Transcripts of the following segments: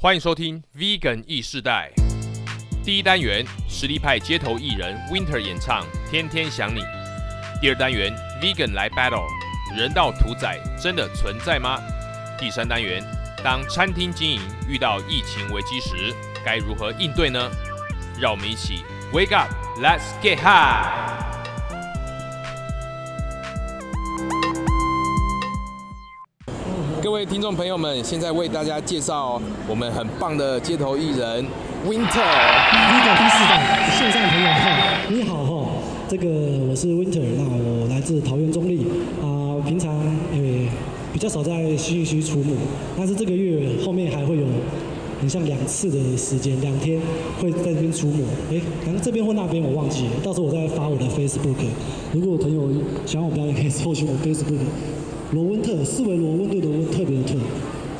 欢迎收听 Vegan 意世代第一单元，实力派街头艺人 Winter 演唱《天天想你》。第二单元，Vegan 来 Battle，人道屠宰真的存在吗？第三单元，当餐厅经营遇到疫情危机时，该如何应对呢？让我们一起 Wake up，Let's get high！各位听众朋友们，现在为大家介绍我们很棒的街头艺人 Winter。Winter 第四代线上朋友哈，你好哈，这个我是 Winter，那我来自桃园中立啊、平常诶、比较少在新义区出没，但是这个月后面还会有很像两次的时间，两天会在这边出没，诶、反正这边或那边我忘记了，到时候我再发我的 Facebook，如果朋友想我表演，可以搜寻我 Facebook 罗温特，四维罗温度的温，特别的特。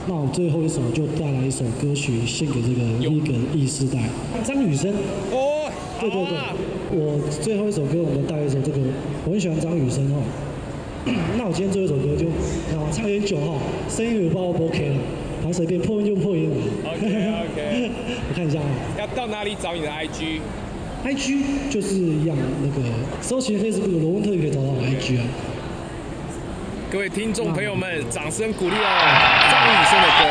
那我最后一首就带来一首歌曲，献给这个 Vegan 意世代，张雨生。哦，对对对，我最后一首歌我们带一首这个，我很喜欢张雨生哈。那我今天最后一首歌就啊唱有点久哈，声音也不知道 O 不 OK 了，反正随便破音就破音了。OK OK，我看一下啊要到哪里找你的 IG？，IG 就是一样那个搜寻 Facebook 罗温特也可以找到我 IG 啊。各位听众朋友们，掌声鼓励哦！张雨生的歌。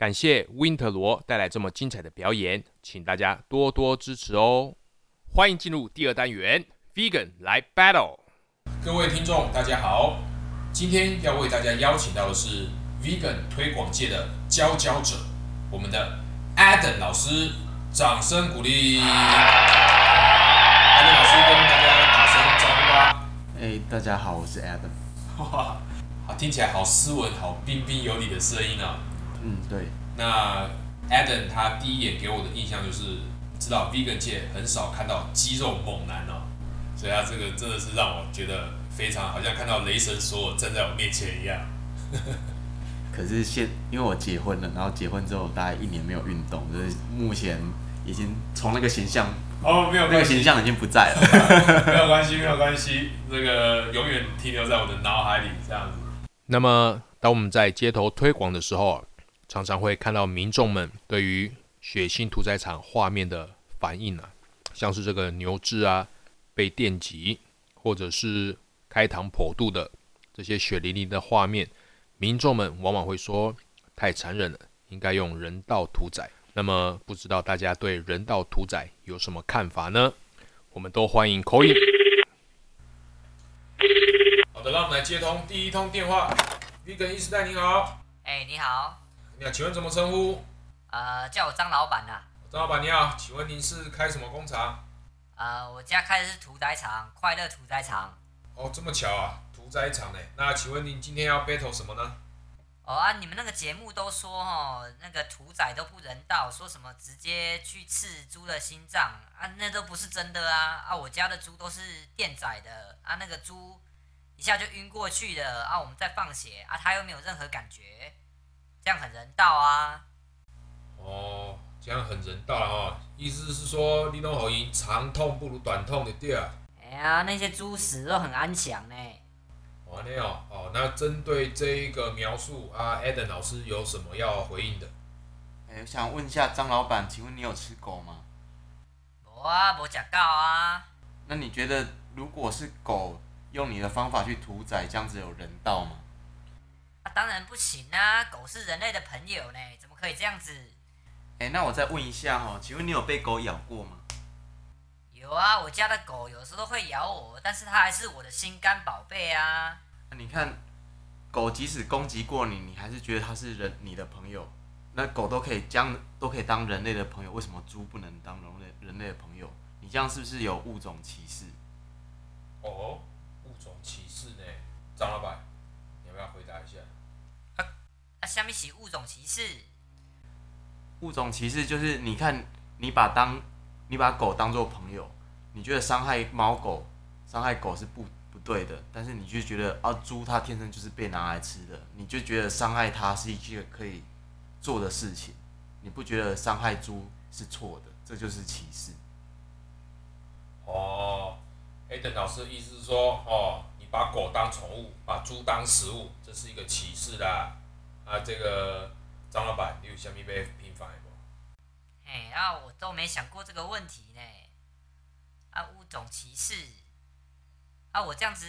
感谢 Winter 罗带来这么精彩的表演，请大家多多支持哦。欢迎进入第二单元，Vegan 来 Battle。各位听众，大家好，今天要为大家邀请到的是 Vegan 推广界的佼佼者，我们的 Adam 老师，掌声鼓励。Adam 老师跟大家打声招呼吧。哎、大家好，我是 Adam。哇，好，听起来好斯文、好彬彬有礼的声音啊。嗯，对，那 Adam 他第一眼给我的印象就是，知道 Vegan 界很少看到肌肉猛男哦，所以他这个真的是让我觉得非常好像看到雷神索尔站在我面前一样。可是现因为我结婚了，然后结婚之后大概一年没有运动，就是目前已经从那个形象，哦，没有那个形象已经不在了。没有关系，没有关系，这个永远停留在我的脑海里这样子。那么，当我们在街头推广的时候啊，常常会看到民众们对于血腥屠宰场画面的反应啊，像是这个牛只啊被电击，或者是开膛破肚的这些血淋淋的画面，民众们往往会说太残忍了，应该用人道屠宰。那么，不知道大家对人道屠宰有什么看法呢？我们都欢迎口音。好的，让我们来接通第一通电话。Vegan 意识代，你好，哎、你好，你好，请问怎么称呼？呃，叫我张老板呐、张老板你好，请问您是开什么工厂？呃，我家开的是屠宰场，快乐屠宰场。哦，这么巧啊，屠宰场呢？那请问您今天要 battle 什么呢？哦啊，你们那个节目都说哦，那个屠宰都不人道，说什么直接去刺猪的心脏啊，那都不是真的啊啊！我家的猪都是电宰的啊，那个猪一下就晕过去了啊，我们在放血啊，它又没有任何感觉，这样很人道啊。哦，这样很人道了哦，意思是说你拢好因长痛不如短痛的对啊。哎呀，那些猪死都很安详呢。完了哦，哦，那针对这一个描述啊，Eden 老师有什么要回应的？哎、我想问一下张老板，请问你有吃狗吗？无啊，无食到啊。那你觉得如果是狗用你的方法去屠宰，这样子有人道吗？啊，当然不行啊！狗是人类的朋友呢，怎么可以这样子？哎、那我再问一下哈、请问你有被狗咬过吗？有啊，我家的狗有时候会咬我，但是它还是我的心肝宝贝啊。那你看，狗即使攻击过你，你还是觉得它是人你的朋友。那狗都可以将都可以当人类的朋友，为什么猪不能当人类人类的朋友？你这样是不是有物种歧视？哦，物种歧视呢？张老板，你要不要回答一下？啊，下面是物种歧视。物种歧视就是你看，你把当你把狗当做朋友，你觉得伤害猫狗、伤害狗是不不对的，但是你就觉得啊，猪它天生就是被拿来吃的，你就觉得伤害它是一件可以做的事情，你不觉得伤害猪是错的，这就是歧视。哦，Eden 老师的意思是说，哦，你把狗当宠物，把猪当食物，这是一个歧视啦。啊，这个张老板，你有虾米要平反的不？嘿，啊，我都没想过这个问题呢。啊，物种歧视。啊，我这样子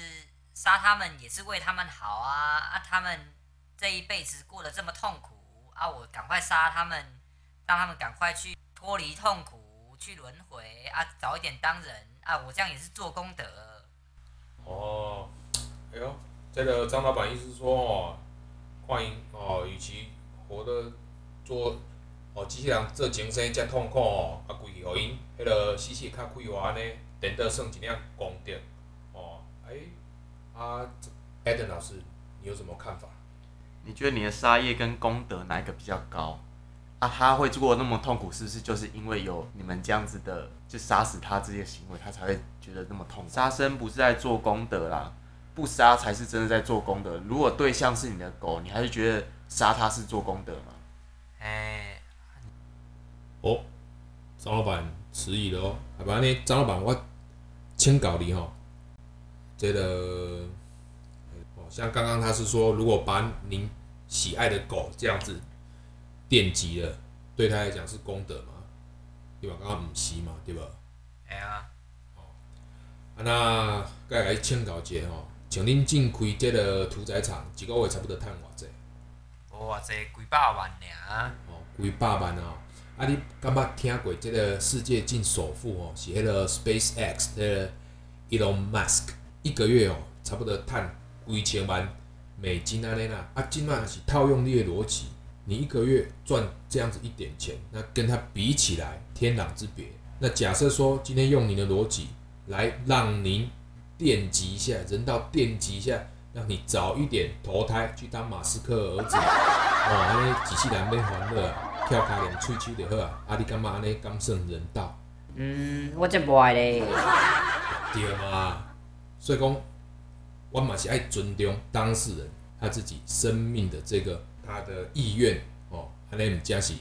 杀他们也是为他们好啊！啊，他们这一辈子过得这么痛苦啊，我赶快杀他们，让他们赶快去脱离痛苦，去轮回啊，早一点当人啊！我这样也是做功德。哦，哎呦，这个张老板意思是说，哦，看因哦，与其活得做哦机器人做前生遮痛苦哦，啊，规去互因迄落死死较快活安尼，等得算一领功德。哦，哎，啊，Eden 老师，你有什么看法？你觉得你的杀业跟功德哪一个比较高？啊，他会做得那么痛苦，是不是就是因为有你们这样子的，就杀死他这些行为，他才会觉得那么痛苦？杀生不是在做功德啦，不杀才是真的在做功德。如果对象是你的狗，你还是觉得杀它是做功德吗？哎，哦，张老板迟疑了哦，好吧，呢，张老板，我请教你吼，这个哦，像刚刚他是说，如果把您喜爱的狗这样子电击了，对他来讲是功德嘛？对吧？刚刚唔是嘛，对吧？哎呀，啊，那该来请教一下吼，像恁正开这个屠宰场，一个月差不多赚偌济？无偌济几百万尔。哦，几百万啊！啊，你敢捌听过即个世界进首富哦？是迄个 SpaceX 迄个 Elon Musk，一个月哦，差不多赚几千万美金安尼啦。啊，即摆是套用你的逻辑，你一个月赚这样子一点钱，那跟他比起来天壤之别。那假设说今天用你的逻辑来让您电击一下，人道电击一下，让你早一点投胎去当马斯克儿子。哦，安尼机器人免欢乐啊，跳开两喙手就好啊。啊，你感觉安尼敢算人道？嗯，我真不爱咧。对嘛？所以讲，我嘛是爱尊重当事人他自己生命的这个他的意愿哦，安尼毋才是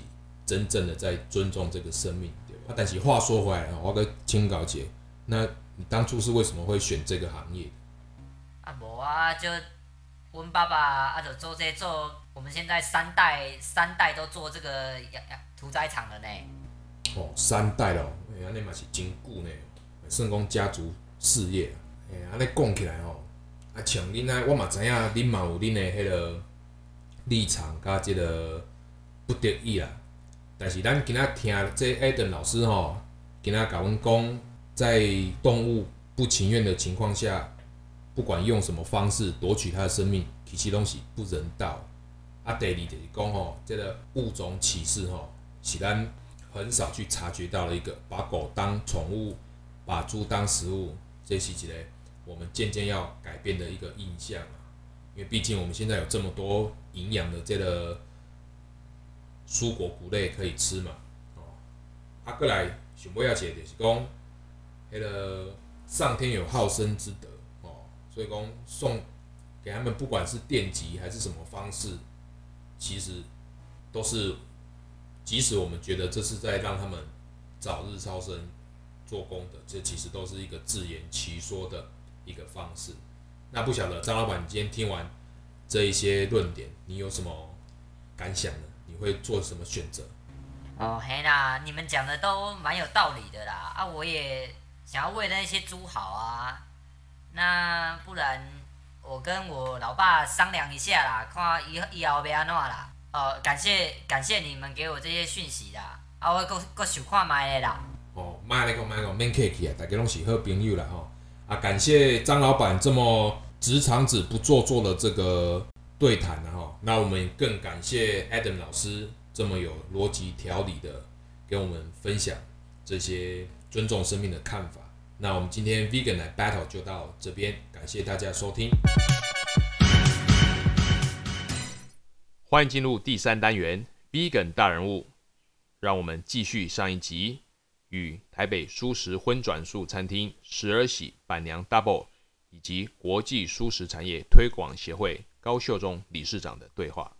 真正的在尊重这个生命，对吧？啊，但是话说回来哦，我跟请教姐，那你当初是为什么会选这个行业？啊，无啊，就阮爸爸啊，就做这做，我们现在三代三代都做这个养养屠宰场了呢。哦，三代咯，哎，安尼嘛是真久呢，算讲家族事业安尼讲起来吼，啊，像恁啊，我嘛知影恁嘛有恁的迄个立场甲即个不得已啦。但是咱今仔听这艾登老师吼，今仔甲阮讲，在动物不情愿的情况下，不管用什么方式夺取它的生命，其实东西不人道。啊，第二就是讲吼，这个物种歧视吼，是咱很少去察觉到了一个把狗当宠物，把猪当食物，这是一个我们渐渐要改变的一个印象啊。因为毕竟我们现在有这么多营养的这个蔬果谷类可以吃嘛，哦，啊，过来想尾仔一个就是讲，迄个上天有好生之德哦，所以讲送给他们不管是电击还是什么方式，其实都是，即使我们觉得这是在让他们早日超生做功德，这其实都是一个自圆其说的一个方式。那不晓得张老板，你今天听完这一些论点，你有什么感想呢？你会做什么选择？哦，嘿啦，你们讲的都蛮有道理的啦。啊，我也想要为那些猪好啊。那不然我跟我老爸商量一下啦，看以以后要安怎啦。哦，感谢感谢你们给我这些讯息啦。啊，我搁搁想看卖的啦。哦，卖来讲卖讲免客气啊，大家拢是好朋友啦吼。啊，感谢张老板这么直肠子不做作的这个对谈啊哈。那我们更感谢 Adam 老师这么有逻辑条理的给我们分享这些尊重生命的看法。那我们今天 Vegan 来 Battle 就到这边，感谢大家收听。欢迎进入第三单元 Vegan 大人物，让我们继续上一集与台北素食荤转素餐厅时而喜板娘 Double 以及国际素食产业推广协会高秀忠理事长的对话。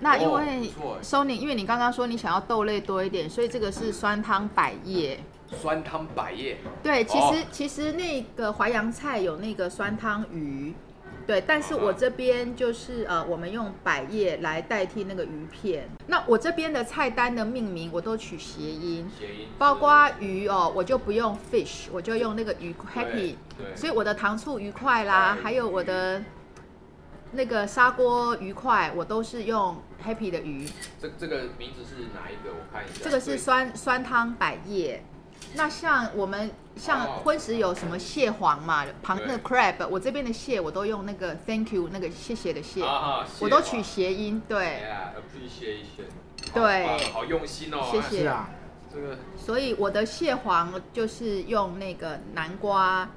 那因哦为 Sony，因为你刚刚说你想要豆类多一点，所以这个是酸汤百叶。酸汤百叶，对，其实、哦。其实那个淮扬菜有那个酸汤鱼，对，但是嗯我这边就是呃，我们用百叶来代替那个鱼片。那我这边的菜单的命名我都取谐音，谐音包括鱼哦，我就不用 fish，我就用那个鱼 happy，对。所以我的糖醋鱼块啦，还有我的那个砂锅鱼块，我都是用 happy 的鱼。这这个名字是哪一个？我看一下。这个是酸酸汤百叶。那像我们像哦荤食有什么蟹黄嘛，螃对那个 crab，我这边的蟹我都用那个 thank you 那个谢谢的谢，啊，我都取谐音，对对好好用心哦。谢谢。哎这个所以我的蟹黄就是用那个南瓜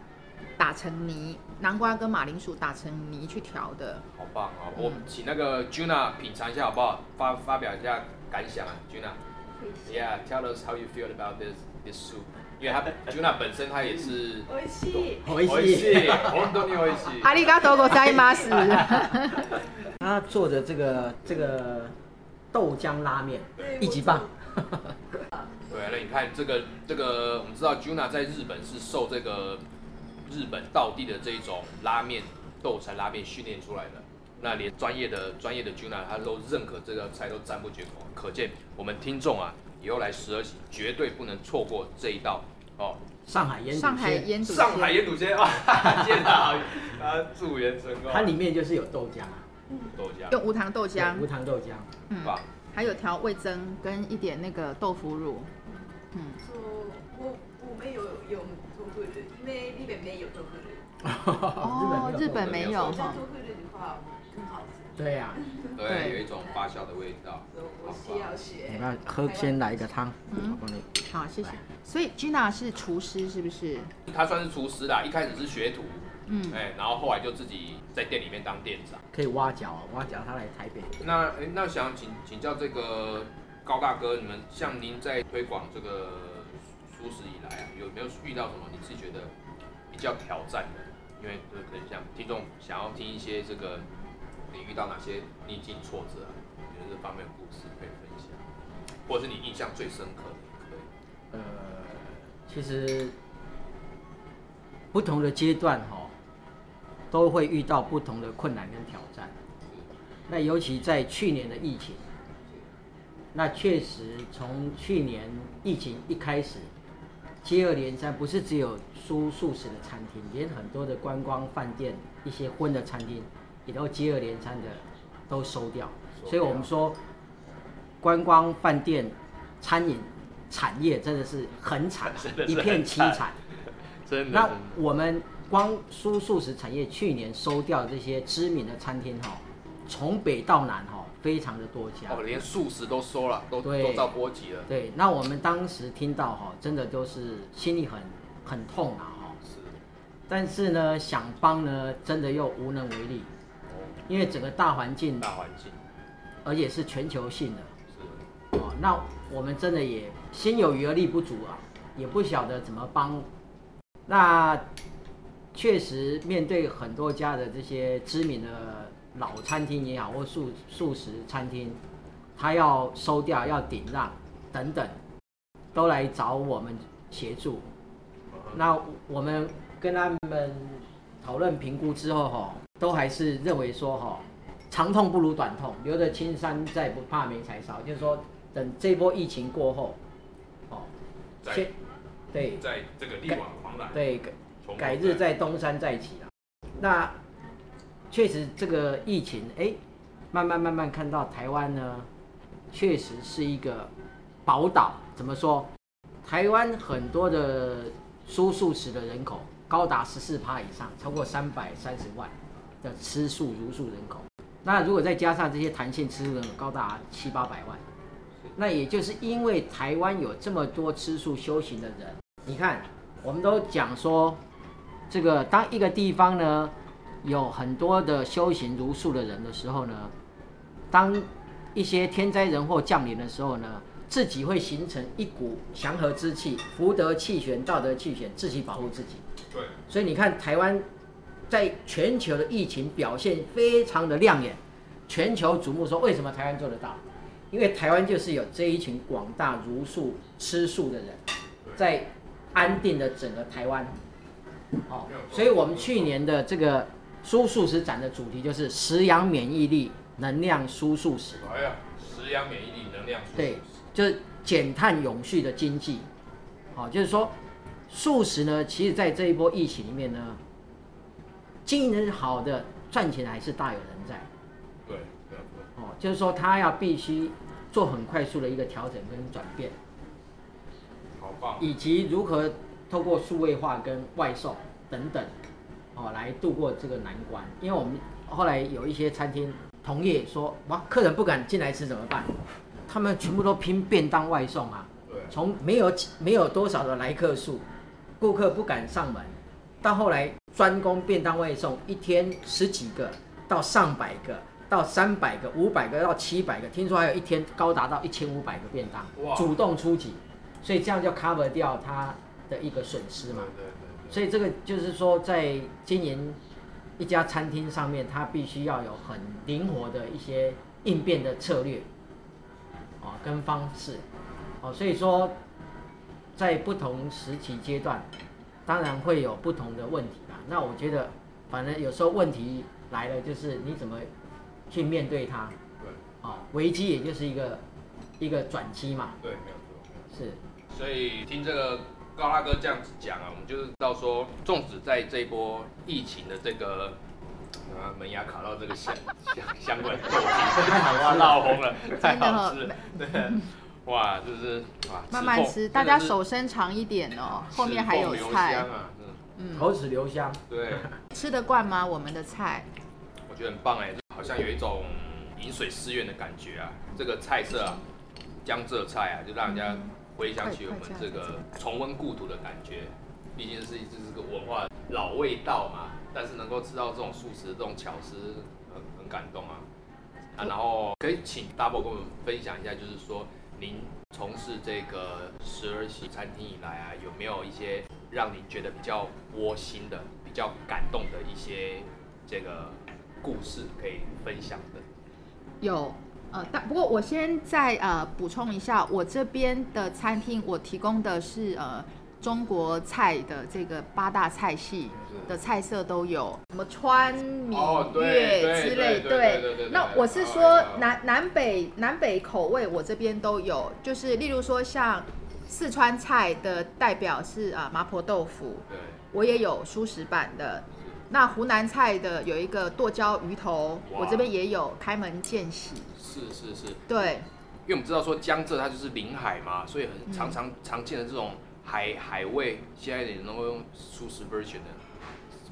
打成泥，南瓜跟马铃薯打成泥去调的。好棒哦！我们请那个 Juna 品尝一下好不好？发发表一下感想啊，Juna。Yeah, tell us how you feel about this this soup。因为他 Juna 本身他也是美味しい。美味しい，本当に美味しい。阿里嘎多ございます。他做的这个这个豆浆拉面一级棒，对，那你看这个这个，我们知道 Juna 在日本是受这个 日本道地的这一种拉面豆柴拉面训练出来的。那连专业的专业的 Juna 他都认可这个菜都赞不绝口，可见我们听众啊，以后来十二喜绝对不能错过这一道哦。上海腌上海腌笃上海鲜，腌笃鲜啊，见到啊，祝元成功。它里面就是有豆浆啊，豆浆，用无糖豆对浆无，糖豆浆，嗯，棒。还有调味增跟一点那个豆腐乳。そう我我们有有豆腐乳，因为日本没有豆腐乳，哦，日本没有加哈豆。腐乳的话更好吃。对呀、对，对有一种发酵的味道。我需要学。你看喝先来一个汤，嗯我帮你。好，谢谢。所以 Gina 是厨师是不是？他算是厨师啦，一开始是学徒，嗯，哎，然后后来就自己在店里面当店长。可以挖角啊，挖角他来台北。那哎，那想请请教这个高大哥，你们像您在推广这个素食以来啊，有没有遇到什么你自己觉得比较挑战的？因为就是可能像听众想要听一些这个你遇到哪些逆境挫折啊，有这方面的故事可以分享，或者是你印象最深刻的也可以。呃，其实不同的阶段哈、都会遇到不同的困难跟挑战。那尤其在去年的疫情，那确实从去年疫情一开始，接二连三，不是只有蔬素食的餐厅，连很多的观光饭店、一些荤的餐厅，也都接二连三的都收掉。所以我们说，观光饭店、餐饮产业真的是很惨 一片凄惨。真的，那我们光蔬素食产业去年收掉这些知名的餐厅哈，从北到南哈，非常的多家。哦，连素食都收了，都对都遭波及了。对，那我们当时听到哈，真的都是心里很很痛啊哈。是，但是呢，想帮呢，真的又无能为力，哦，因为整个大环境，大环境而且是全球性的是，哦。那我们真的也心有余而力不足啊，也不晓得怎么帮。那确实面对很多家的这些知名的老餐厅也好，或素素食餐厅，他要收掉、要顶让等等，都来找我们协助。那我们跟他们讨论评估之后，哈，都还是认为说，哈，长痛不如短痛，留得青山在，不怕没柴烧。就是说，等这波疫情过后，哦，在先对在这个力挽狂澜，对改改日再东山再起啊。那确实这个疫情，哎，慢慢慢慢看到台湾呢，确实是一个宝岛。怎么说？台湾很多的蔬素食的人口高达十四趴以上，超过三百三十万的吃素如素人口。那如果再加上这些弹性吃素人口，高达七八百万。那也就是因为台湾有这么多吃素修行的人，你看，我们都讲说，这个当一个地方呢有很多的修行如素的人的时候呢，当一些天灾人祸降临的时候呢，自己会形成一股祥和之气，福德气旋、道德气旋，自己保护自己。对，所以你看，台湾在全球的疫情表现非常的亮眼，全球瞩目说为什么台湾做得到？因为台湾就是有这一群广大如素吃素的人，在安定的整个台湾。哦所以我们去年的这个蔬素食展的主题就是食养免疫力、能量蔬素食。哎呀，食养免疫力、能量对，就是减碳永续的经济。好、就是说，素食呢，其实在这一波疫情里面呢，经营得好的赚钱还是大有人在。对，对对，哦，就是说他要必须做很快速的一个调整跟转变，好棒，以及如何透过数位化跟外送等等，哦，来度过这个难关。因为我们后来有一些餐厅同业说，哇，客人不敢进来吃怎么办？他们全部都拼便当外送啊。对，从没有没有多少的来客数，顾客不敢上门，到后来专攻便当外送，一天十几个到上百个，到三百个、五百个到七百个，听说还有一天高达到一千五百个便当，主动出击，所以这样就 cover 掉他的一个损失嘛。对对对所以这个就是说，在经营一家餐厅上面，它必须要有很灵活的一些应变的策略，哦，跟方式，哦，所以说，在不同时期阶段，当然会有不同的问题啦。那我觉得，反正有时候问题来了，就是你怎么去面对它，对哦，危机也就是一个一个转机嘛，对，没有错，没有错。是，所以听这个高大哥这样子讲啊，我们就是知道说，纵使在这一波疫情的这个啊门牙卡到这个香香香味豆哇，太好吃了闹红了，太真的哦好吃了，对，哇，就是哇，慢慢吃，大家手伸长一点哦，后面还有菜，啊，真的嗯，口齿留香。对，吃得惯吗？我们的菜，我觉得很棒哎，好像有一种饮水思源的感觉啊。这个菜色啊，江浙菜啊，就让人家回想起我们这个重温故土的感觉。毕竟是这是个文化老味道嘛，但是能够吃到这种素食这种巧思，很很感动啊。啊，然后可以请 Double 跟我们分享一下，就是说您从事这个十二喜餐厅以来啊，有没有一些让您觉得比较窝心的、比较感动的一些这个故事可以分享的？有，呃，但不过我先再呃补充一下，我这边的餐厅我提供的是呃中国菜的这个八大菜系的菜色都有，什么川闽粤之类，对那我是说哦南南北南北口味我这边都有，就是例如说像四川菜的代表是啊、麻婆豆腐，我也有素食版的。那湖南菜的有一个剁椒鱼头，我这边也有开门见喜。是是是，对，因为我们知道说江浙它就是临海嘛，所以很嗯常常常见的这种海海味，现在也能够用素食 version 的，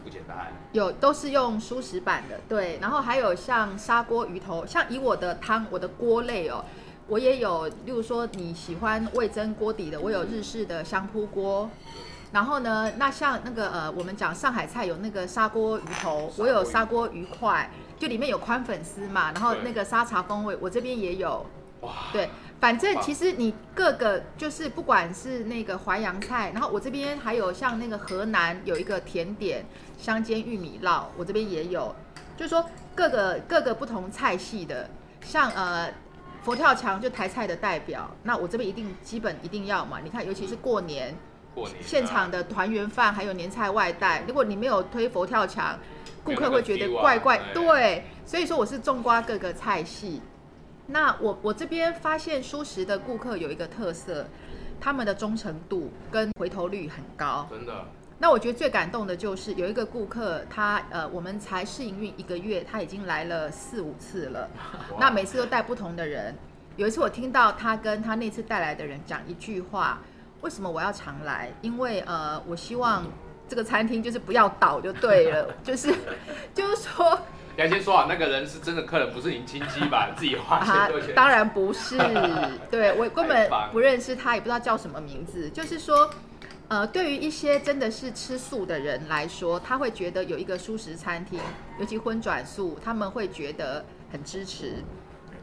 不简单。有都是用素食版的，对。然后还有像砂锅鱼头，像以我的汤，我的锅类哦，我也有，例如说你喜欢味增锅底的，我有日式的香扑锅。然后呢，那像那个呃，我们讲上海菜有那个砂锅鱼头，我有砂锅鱼块，就里面有宽粉丝嘛，然后那个沙茶风味，我这边也有。哇，对，反正其实你各个就是不管是那个淮扬菜，然后我这边还有像那个河南有一个甜点香煎玉米烙，我这边也有，就是说各个各个不同菜系的，像呃佛跳墙就台菜的代表，那我这边一定基本一定要嘛，你看尤其是过年过年现场的团圆饭还有年菜外带，如果你没有推佛跳墙，顾客会觉得怪怪，哎对，所以说我是种瓜各个菜系。那我我这边发现舒食的顾客有一个特色，他们的忠诚度跟回头率很高。真的那我觉得最感动的就是有一个顾客，他呃，我们才试营运一个月，他已经来了四五次了。那每次都带不同的人。有一次我听到他跟他那次带来的人讲一句话：为什么我要常来？因为呃，我希望这个餐厅就是不要倒就对了，就是就是说 要先说啊，那个人是真的客人，不是您亲戚吧？自己花啊钱多钱？，当然不是，对我根本不认识他，也不知道叫什么名字。就是说，呃，对于一些真的是吃素的人来说，他会觉得有一个素食餐厅，尤其荤转素，他们会觉得很支持。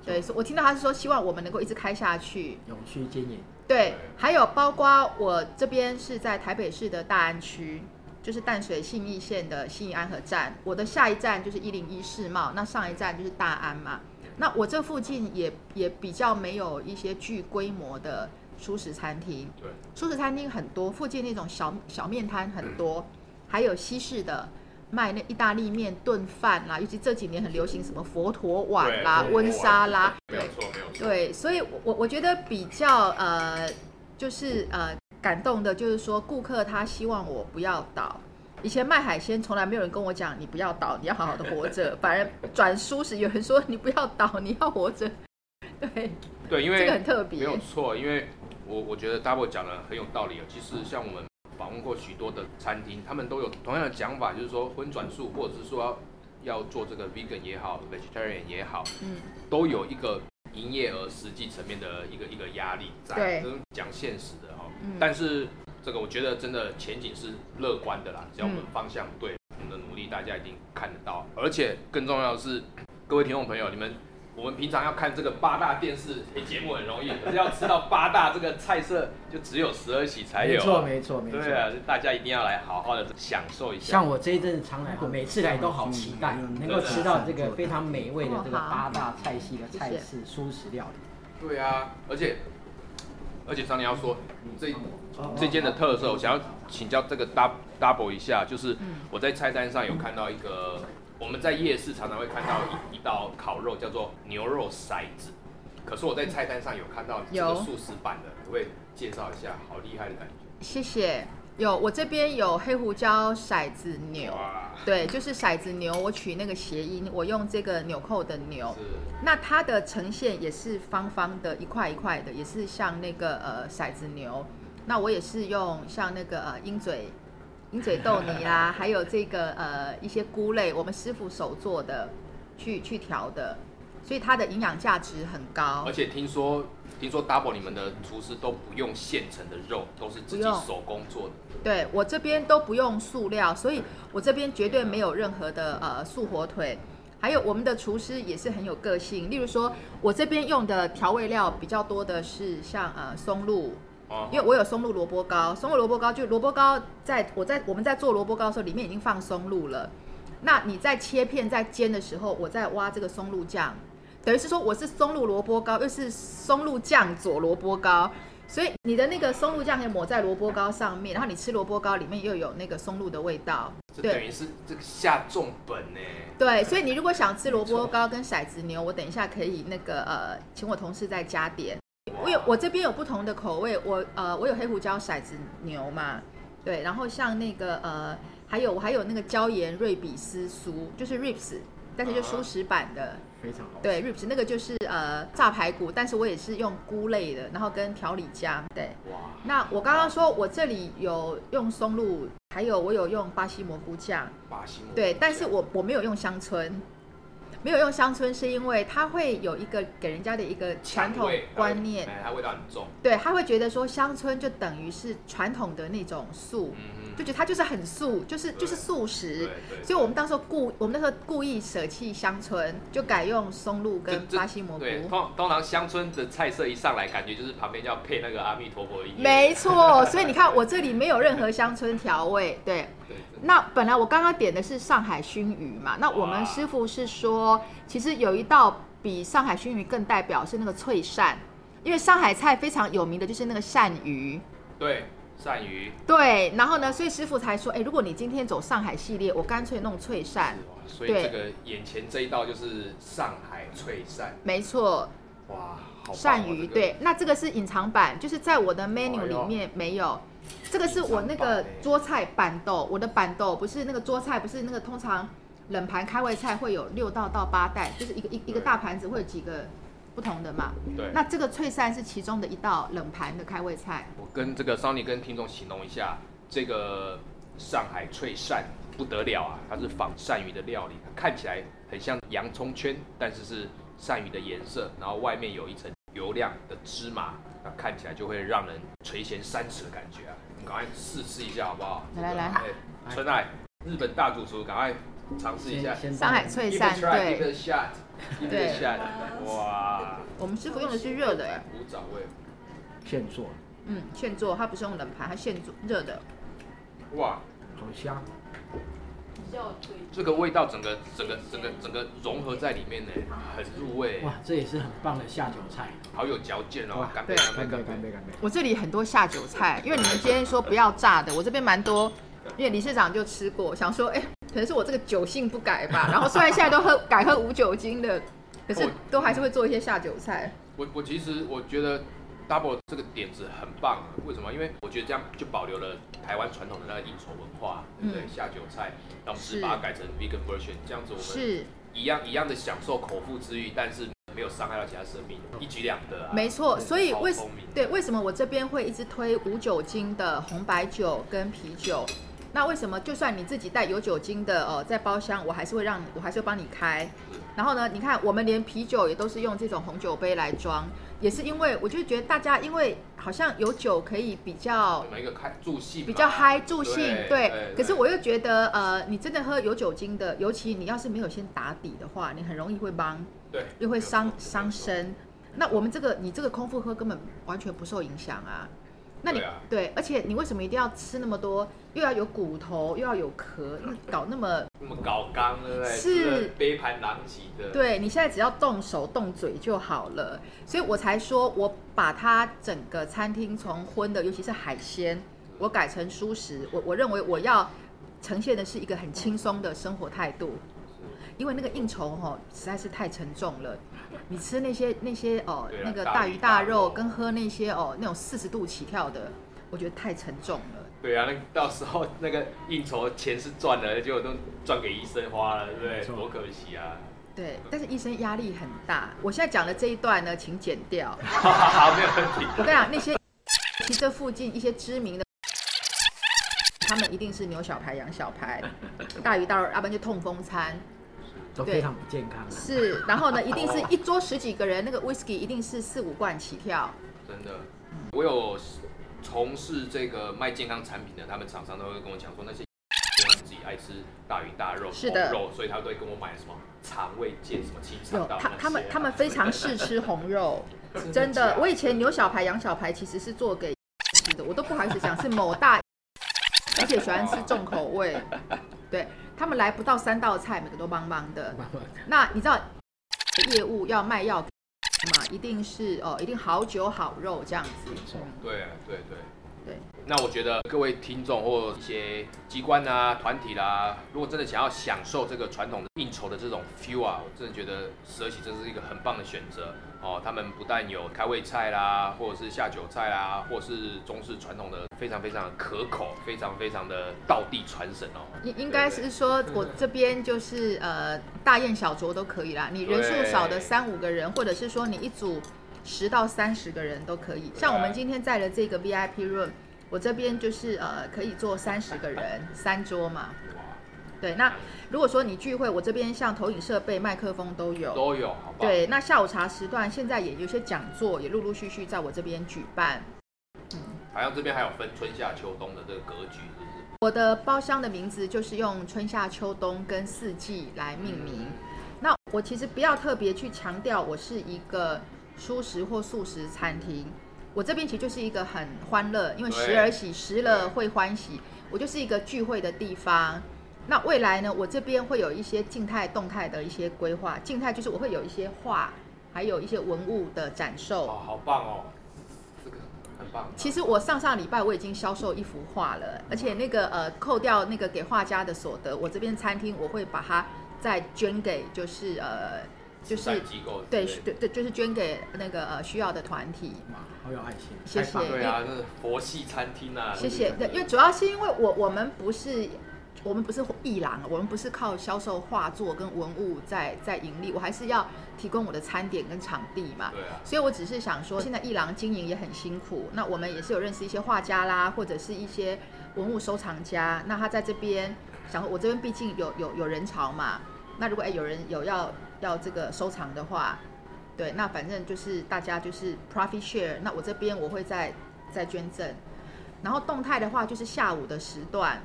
对，所以我听到他是说希望我们能够一直开下去。永续经营，对，还有包括我这边是在台北市的大安区，就是淡水信义线的信义安和站，我的下一站就是一零一世贸，那上一站就是大安嘛。那我这附近也也比较没有一些具规模的素食餐厅，对，素食餐厅很多，附近那种小小面摊很多，还有西式的。卖那意大利面炖饭啦，尤其这几年很流行什么佛陀碗啦、温莎啦，对，没有错，没有错。对，所以我我我觉得比较呃，就是呃感动的，就是说顾客他希望我不要倒。以前卖海鲜从来没有人跟我讲你不要倒，你要好好的活着，反而转书时，有人说你不要倒，你要活着。对，对，因为这个很特别没有错，因为我我觉得 Double 讲的很有道理哦。其实像我们访问过许多的餐厅，他们都有同样的讲法，就是说荤转素，或者是说要要做这个 vegan 也好，vegetarian 也好，嗯，都有一个营业额实际层面的一个一个压力在，对这是讲现实的哦。嗯但是这个我觉得真的前景是乐观的啦，只要我们嗯方向对，我们的努力大家一定看得到。而且更重要的是，各位听众朋友，你们我们平常要看这个八大电视节目很容易，可 是要吃到八大这个菜色，就只有十二喜才有、没错没错没错。对啊，大家一定要来好好的享受一下。像我这一阵子常来，我每次来都好期待，能够吃到这个非常美味的这个八大菜系的菜式素食料理。对啊，而且而且张你要说这这间的特色，我想要请教这个 dou- double 一下，就是嗯我在菜单上有看到一个，我们在夜市常常会看到一一道烤肉叫做牛肉骰子，可是我在菜单上有看到这个有素食版的，可不可以介绍一下？好厉害的感觉！谢谢。有，我这边有黑胡椒骰子牛，哇，对，就是骰子牛，我取那个谐音，我用这个纽扣的牛。那它的呈现也是方方的，一块一块的，也是像那个呃骰子牛。那我也是用像那个呃鹰嘴鹰嘴豆泥啦，还有这个呃一些菇类，我们师傅手做的去去调的。所以它的营养价值很高而。且听说听说 Double 你们的厨师都不用现成的肉，都是自己手工做的。对我这边都不用塑料，所以我这边绝对没有任何的呃素火腿。还有我们的厨师也是很有个性，例如说我这边用的调味料比较多的是像呃松露，哦因为我有松露萝卜糕，松露萝卜糕就萝卜糕在我在我们在做萝卜糕的时候，里面已经放松露了。那你在切片在煎的时候，我在挖这个松露酱，等于是说我是松露萝卜糕，又是松露酱佐萝卜糕，所以你的那个松露酱可以抹在萝卜糕上面，然后你吃萝卜糕里面又有那个松露的味道。对这等于是这个下重本呢。对，所以你如果想吃萝卜糕跟骰子牛，我等一下可以那个呃，请我同事再加点。我有我这边有不同的口味，我呃我有黑胡椒骰子牛嘛，对，然后像那个呃还有我还有那个椒盐瑞比斯酥，就是 ribs，但是就素食版的。非常好。对，ribs 那个就是呃炸排骨，但是我也是用菇类的，然后跟调理酱。对，哇，那我刚刚说我这里有用松露，还有我有用巴西蘑菇酱。巴西蘑菇对，但是我我没有用乡村，没有用乡村是因为它会有一个给人家的一个传统观念，哎，它味道很重。对，他会觉得说乡村就等于是传统的那种素，嗯就觉得它就是很素，就是就是素食。所以我们当时候故我们那时候故意舍弃乡村，就改用松露跟巴西蘑菇。对，通通常乡村的菜色一上来，感觉就是旁边要配那个阿弥陀佛的音乐。没错，所以你看我这里没有任何乡村调味，对。对，那本来我刚刚点的是上海熏鱼嘛，那我们哇师傅是说，其实有一道比上海熏鱼更代表是那个脆鳝，因为上海菜非常有名的就是那个鳝鱼。对鳝鱼，对，然后呢，所以师傅才说，哎，如果你今天走上海系列，我干脆弄脆鳝。所以对。这个眼前这一道就是上海脆鳝，没错，哇，好鳝鱼，这个。对，那这个是隐藏版，就是在我的 menu 里面没有。这个是我那个桌菜板豆，我的板豆不是那个桌菜，不是那个通常冷盘开胃菜会有六道到八袋，就是一个一一个大盘子会有几个不同的嘛。对。那这个脆鳝是其中的一道冷盘的开胃菜。我跟这个 Sony 跟听众形容一下，这个上海脆鳝不得了啊！它是仿鳝鱼的料理，它看起来很像洋葱圈，但是是鳝鱼的颜色，然后外面有一层油亮的芝麻，那看起来就会让人垂涎三尺的感觉啊！我们赶快试吃一下好不好？来来来哎春爱，日本大主厨，赶快尝试一下。上海脆鳝对，对 shot。哇，我们师傅用的是热的，哎，古早味，现做，嗯，现做，它不是用冷盘，它现做热的。哇，好香。这个味道整个整个整个整个融合在里面呢，很入味，哇，这也是很棒的下酒菜。好有嚼劲哦！干杯干杯干杯！干杯干杯！我这里很多下酒菜，因为你们今天说不要炸的，我这边蛮多，因为理事长就吃过，想说，哎、可能是我这个酒性不改吧。然后虽然现在都喝改喝无酒精的，可是都还是会做一些下酒菜。我我其实我觉得 Double 这个点子很棒，为什么？因为我觉得这样就保留了台湾传统的那个应酬文化，对不对？嗯下酒菜，那我们只是是把它改成 vegan version，这样子我们是，一样一样的享受口腹之欲，但是没有伤害到其他生命，一举两得啊！没错。所以为对为什么我这边会一直推无酒精的红白酒跟啤酒？那为什么就算你自己带有酒精的呃在包厢，我还是会让你，我还是会帮你开。然后呢，你看我们连啤酒也都是用这种红酒杯来装，也是因为我就觉得大家因为好像有酒可以比较我们一个开助兴，比较嗨助兴，对对。可是我又觉得，呃，你真的喝有酒精的，尤其你要是没有先打底的话，你很容易会帮，对又会伤伤身。那我们这个，你这个空腹喝根本完全不受影响啊。那你对啊对，而且你为什么一定要吃那么多？又要有骨头，又要有壳，搞那么那么搞刚，对不对？是杯盘狼藉的，对你现在只要动手动嘴就好了，所以我才说我把它整个餐厅从荤的，尤其是海鲜，我改成蔬食。我我认为我要呈现的是一个很轻松的生活态度，因为那个应酬哈、实在是太沉重了。你吃那些那些哦那个大鱼大肉肉，跟喝那些哦那种四十度起跳的，我觉得太沉重了。对啊，那到时候那个应酬钱是赚了，结果都赚给医生花了，对不对？多可惜啊！对，但是医生压力很大。我现在讲的这一段呢，请剪掉。好，没有问题。我跟你讲，那些其实这附近一些知名的，他们一定是牛小排、羊小排、大鱼大肉，要不然就痛风餐。都非常不健康啊。是，然后呢，一定是一桌十几个人，那个 whisky 一定是四五罐起跳。真的，我有从事这个卖健康产品的，他们厂商都会跟我讲说，那些他们自己爱吃大鱼大肉、是的红肉，所以他都会跟我买什么肠胃健、什么清有肠道啊。他他们他们非常嗜吃红肉，真的。我以前牛小排、羊小排其实是做给 吃的，我都不好意思讲是某大，而且喜欢吃重口味。对他们来不到三道菜，每个都邦邦的。那你知道业务要卖药嘛？一定是哦，一定好酒好肉这样子。对对对。对，那我觉得各位听众或一些机关啊、团体啦，如果真的想要享受这个传统的应酬的这种 feel 啊，我真的觉得十二喜真是一个很棒的选择哦。他们不但有开胃菜啦，或者是下酒菜啦，或者是中式传统的，非常非常的可口，非常非常的道地传神哦。应应该是说，我 这边就是呃大宴小酌都可以啦。你人数少的三五个人，或者是说你一组。十到三十个人都可以，像我们今天在的这个 VIP room，我这边就是呃可以坐三十个人，三桌嘛。对，那如果说你聚会，我这边像投影设备、麦克风都有，都有，好对，那下午茶时段现在也有些讲座也陆陆续续在我这边举办。嗯，好像这边还有分春夏秋冬的这个格局，是不是？我的包厢的名字就是用春夏秋冬跟四季来命名。那我其实不要特别去强调我是一个。蔬食或素食餐厅，我这边其实就是一个很欢乐，因为时而喜，时了会欢喜。我就是一个聚会的地方。那未来呢，我这边会有一些静态、动态的一些规划。静态就是我会有一些画，还有一些文物的展售。哦，好棒哦，这个很棒。其实我上上礼拜我已经销售一幅画了，而且那个呃，扣掉那个给画家的所得，我这边餐厅我会把它再捐给，就是呃。就是对对对，就是捐给那个呃需要的团体。哇，好有爱心，谢谢。对啊，是佛系餐厅啊。谢谢。对，因为主要是因为我我们不是我们不是艺廊，我们不是靠销售画作跟文物在在盈利，我还是要提供我的餐点跟场地嘛。对啊。所以我只是想说，现在艺廊经营也很辛苦，那我们也是有认识一些画家啦，或者是一些文物收藏家，那他在这边想，我这边毕竟有有有人潮嘛，那如果哎有人有要。要这个收藏的话，对，那反正就是大家就是 profit share。那我这边我会再再捐赠，然后动态的话就是下午的时段，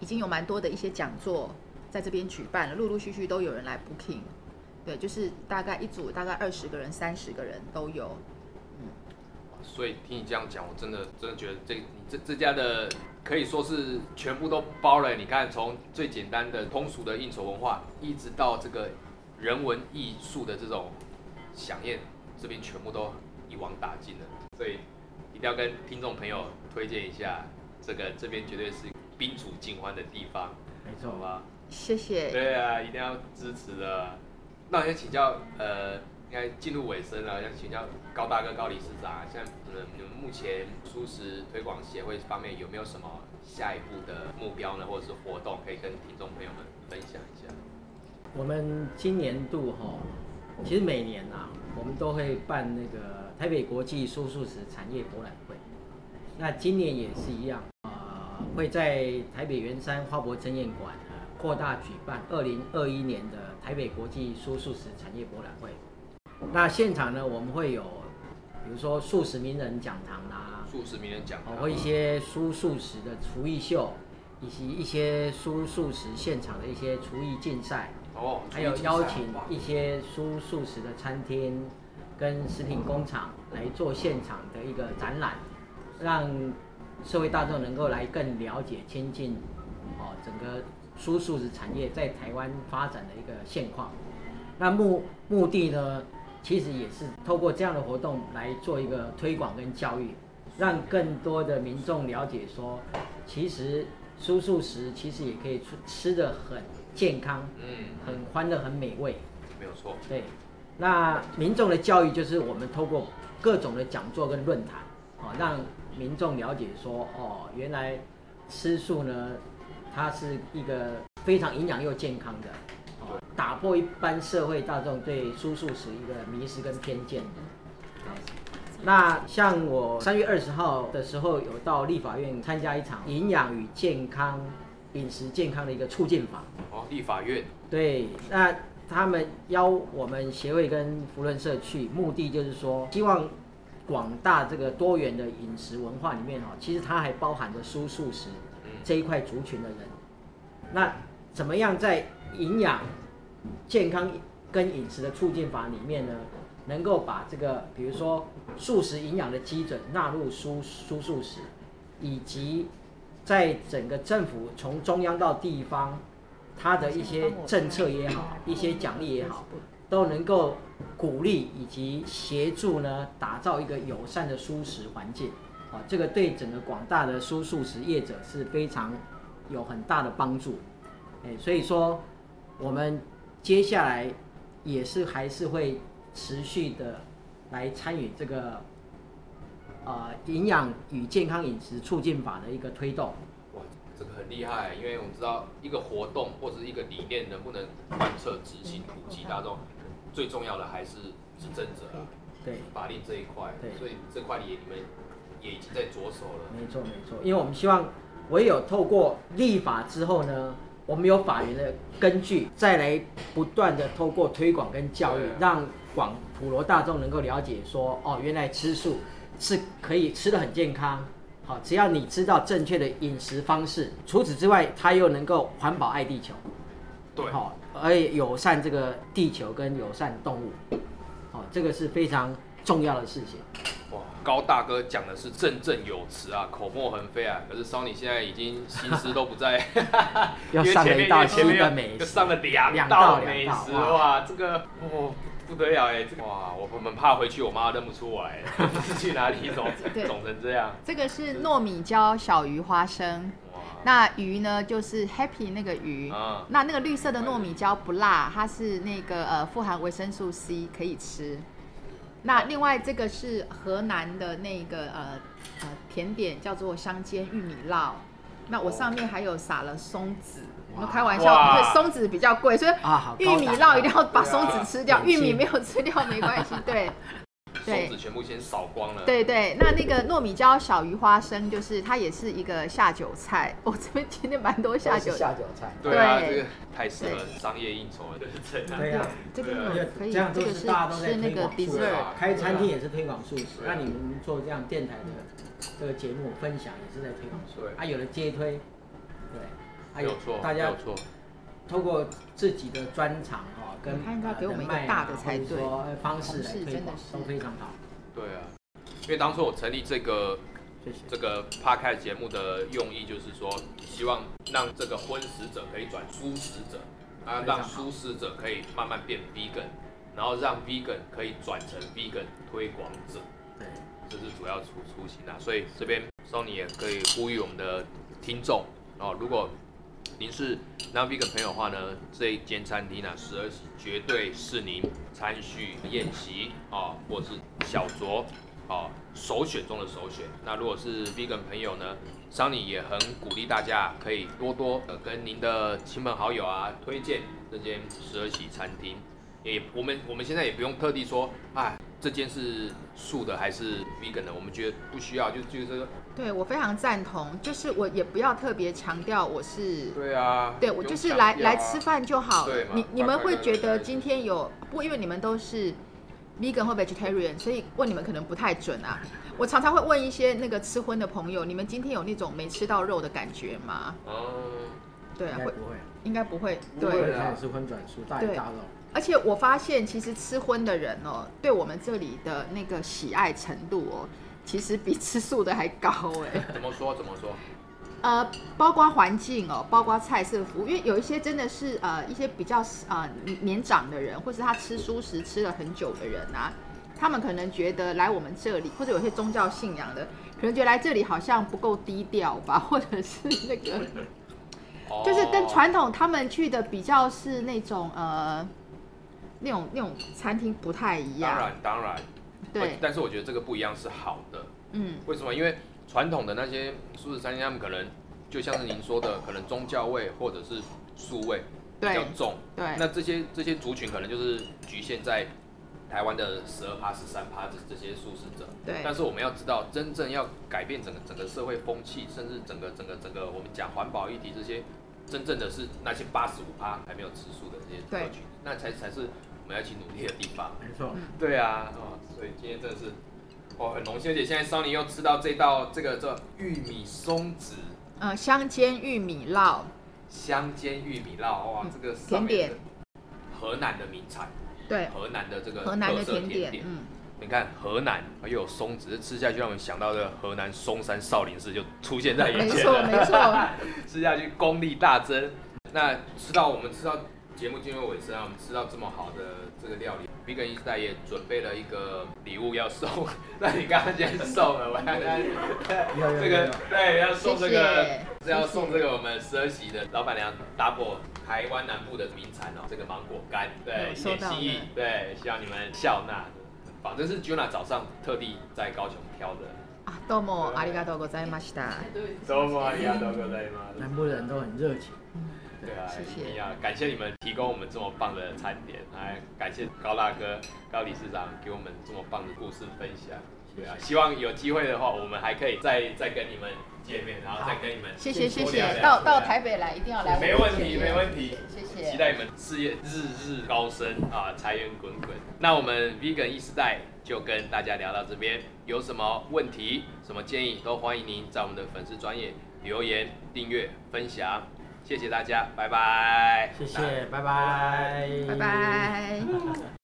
已经有蛮多的一些讲座在这边举办了，陆陆续续都有人来 booking。对，就是大概一组大概二十个人、三十个人都有。嗯，所以听你这样讲，我真的真的觉得这这这家的可以说是全部都包了。你看，从最简单的通俗的应酬文化，一直到这个。人文艺术的这种响宴，这边全部都一网打尽了，所以一定要跟听众朋友推荐一下，这个这边绝对是宾主尽欢的地方，没错吧？谢谢。对啊，一定要支持的。那我先请教，呃，应该进入尾声了，想请教高大哥、高理事长，像呃你们目前素食推广协会方面有没有什么下一步的目标呢，或者是活动可以跟听众朋友们分享一下？我们今年度哈，其实每年呐，我们都会办那个台北国际蔬素食产业博览会。那今年也是一样，呃，会在台北圆山花博珍宴馆扩大举办二零二一年的台北国际蔬素食产业博览会。那现场呢，我们会有，比如说素食名人讲堂啦，素食名人讲堂，或一些蔬素食的厨艺秀，以及一些蔬素食现场的一些厨艺竞赛。还有邀请一些蔬素食的餐厅跟食品工厂来做现场的一个展览，让社会大众能够来更了解、亲近哦整个蔬素食产业在台湾发展的一个现况。那目目的呢，其实也是透过这样的活动来做一个推广跟教育，让更多的民众了解说，其实蔬素食其实也可以吃吃的很。健康，嗯，很欢乐，很美味，没有错。对，那民众的教育就是我们透过各种的讲座跟论坛，哦，让民众了解说，哦，原来吃素呢，它是一个非常营养又健康的，哦，打破一般社会大众对蔬素食一个迷失跟偏见。那像我三月二十号的时候有到立法院参加一场营养与健康。饮食健康的一个促进法哦，立法院对，那他们邀我们协会跟福伦社去，目的就是说，希望广大这个多元的饮食文化里面哈，其实它还包含着蔬素食这一块族群的人。那怎么样在营养、健康跟饮食的促进法里面呢，能够把这个比如说素食营养的基准纳入蔬蔬素食，以及在整个政府从中央到地方，它的一些政策也好，一些奖励也好，都能够鼓励以及协助呢，打造一个友善的素食环境。啊，这个对整个广大的蔬素食业者是非常有很大的帮助。哎，所以说我们接下来也是还是会持续的来参与这个呃营养与健康饮食促进法的一个推动。哇，这个很厉害，因为我们知道一个活动或者一个理念能不能贯彻执行普及大众，最重要的还是执政者啊，对，法令这一块，对所以这块也你们也已经在着手了。没错没错，因为我们希望唯有透过立法之后呢，我们有法源的根据，再来不断的透过推广跟教育让广普罗大众能够了解说，哦，原来吃素是可以吃的很健康。好，只要你知道正确的饮食方式，除此之外，它又能够环保爱地球，对，好，而且友善这个地球跟友善动物，好，这个是非常重要的事情。哇，高大哥讲的是振振有词啊，口沫横飞啊。可是 Sony 现在已经心思都不在，又因为前面上了一道新的美食又上了两道美食，哇，这个哦不得了哎，这个哇，我们怕回去我妈认不出来，是 去哪里肿对。肿成这样，这个是糯米椒小鱼花生，那鱼呢就是 happy 那个鱼，啊那那个绿色的糯米椒不辣，它是那个呃富含维生素 C 可以吃。那另外这个是河南的那个呃呃甜点叫做香煎玉米烙，那我上面还有撒了松子。我们开玩笑，哇。因为松子比较贵，所以啊玉米烙一定要把松子吃掉，玉米没有吃掉没关系。对，对。松子全部先扫光了，对对，那那个糯米椒小鱼花生，就是它也是一个下酒菜。我、这边今天蛮多下酒，下酒菜。对啊，对。这个太适合商业应酬了，就是这样。对啊、这个对啊可以，这样都这个是是大家都在吃那个推广素食开餐厅也是推广素食，那你们做这样电台的这个节目分享也是在推广素食，啊，有了接推，对，还有错，大家没有错。透过自己的专长哈、跟他应该给我们一个人脉啊大的才对或者说呃方式来推广真的都非常好，对啊，因为当初我成立这个。这个 podcast 节目的用意就是说，希望让这个荤食者可以转素食者，啊，让素食者可以慢慢变 vegan，然后让 vegan 可以转成 vegan 推广者，对，这是主要初初心啊。所以这边 Sony 也可以呼吁我们的听众哦，如果您是 non vegan 朋友的话呢，这一间餐厅呢，十二喜绝对是您餐叙宴席哦，或是小酌哦首选中的首选。那如果是 vegan 朋友呢，桑尼也很鼓励大家可以多多呃跟您的亲朋好友啊推荐这间十二喜餐厅。也我们我们现在也不用特地说，哎，这间是素的还是 vegan 的，我们觉得不需要，就就是对我非常赞同，就是我也不要特别强调我是。对啊，对，我就是来来吃饭就好。你你们会觉得今天有不？因为你们都是 vegan 或 vegetarian，所以问你们可能不太准啊。我常常会问一些那个吃荤的朋友，你们今天有那种没吃到肉的感觉吗？嗯，对啊，会应该不会，应该不会。对，开始吃荤转素，大鱼对大肉。而且我发现其实吃荤的人哦，对我们这里的那个喜爱程度哦，其实比吃素的还高哎。怎么说怎么说？呃，包括环境哦，包括菜色服务，因为有一些真的是呃一些比较呃年长的人，或是他吃素食吃了很久的人啊，他们可能觉得来我们这里，或者有些宗教信仰的，可能觉得来这里好像不够低调吧，或者是那个，就是跟哦传统他们去的比较是那种呃那种那种餐厅不太一样当样，然当然，对，但是我觉得这个不一样是好的。嗯，为什么？因为传统的那些素食餐厅，他们可能就像是您说的，可能宗教味或者是素味比较重。对，那这些这些族群可能就是局限在台湾的十二趴、十三趴这这些素食者。对但是我们要知道，真正要改变整个整个社会风气，甚至整个整个整个我们讲环保议题这些，真正的是那些八十五趴还没有吃素的这些对客群，那才才是我们要一起努力的地方。没错，对啊，哦，所以今天真的是，哦，很荣幸，而且现在 Sony 又吃到这道这个叫玉米松子。呃，香煎玉米烙，香煎玉米烙，哇，嗯这个甜点。河南的名产，对，河南的这个河南的甜点点，嗯，你看河南又有松子，吃下去让我们想到的河南嵩山少林寺就出现在眼没前了。错没错，吃下去功力大增。那吃到我们吃到节目进入尾声啊，我们吃到这么好的这个料理，Biggy 一代也准备了一个礼物要送，那你刚刚先送了，我来这个 对，要送这个是要送这个我们十二喜的老板娘打破台湾南部的名产哦，这个芒果干，对，收到，对，希望你们笑纳，反正是 Junna 早上特地在高雄挑的。啊，どうもありがとうございました。どうもありがとうございました。南部人都很热情。对啊，谢谢。感谢你们提供我们这么棒的餐点，来感谢高大哥、高理事长给我们这么棒的故事分享。对啊，希望有机会的话，我们还可以再再跟你们见面，然后再跟你们谢谢谢谢，到到台北来一定要来我们没问题没问题，谢谢。期待你们事业日日高升啊，财源滚滚。那我们 Vegan 一时代就跟大家聊到这边，有什么问题、什么建议，都欢迎您在我们的粉丝专业留言、订阅、分享。谢谢大家，拜拜。谢谢，拜拜，拜拜。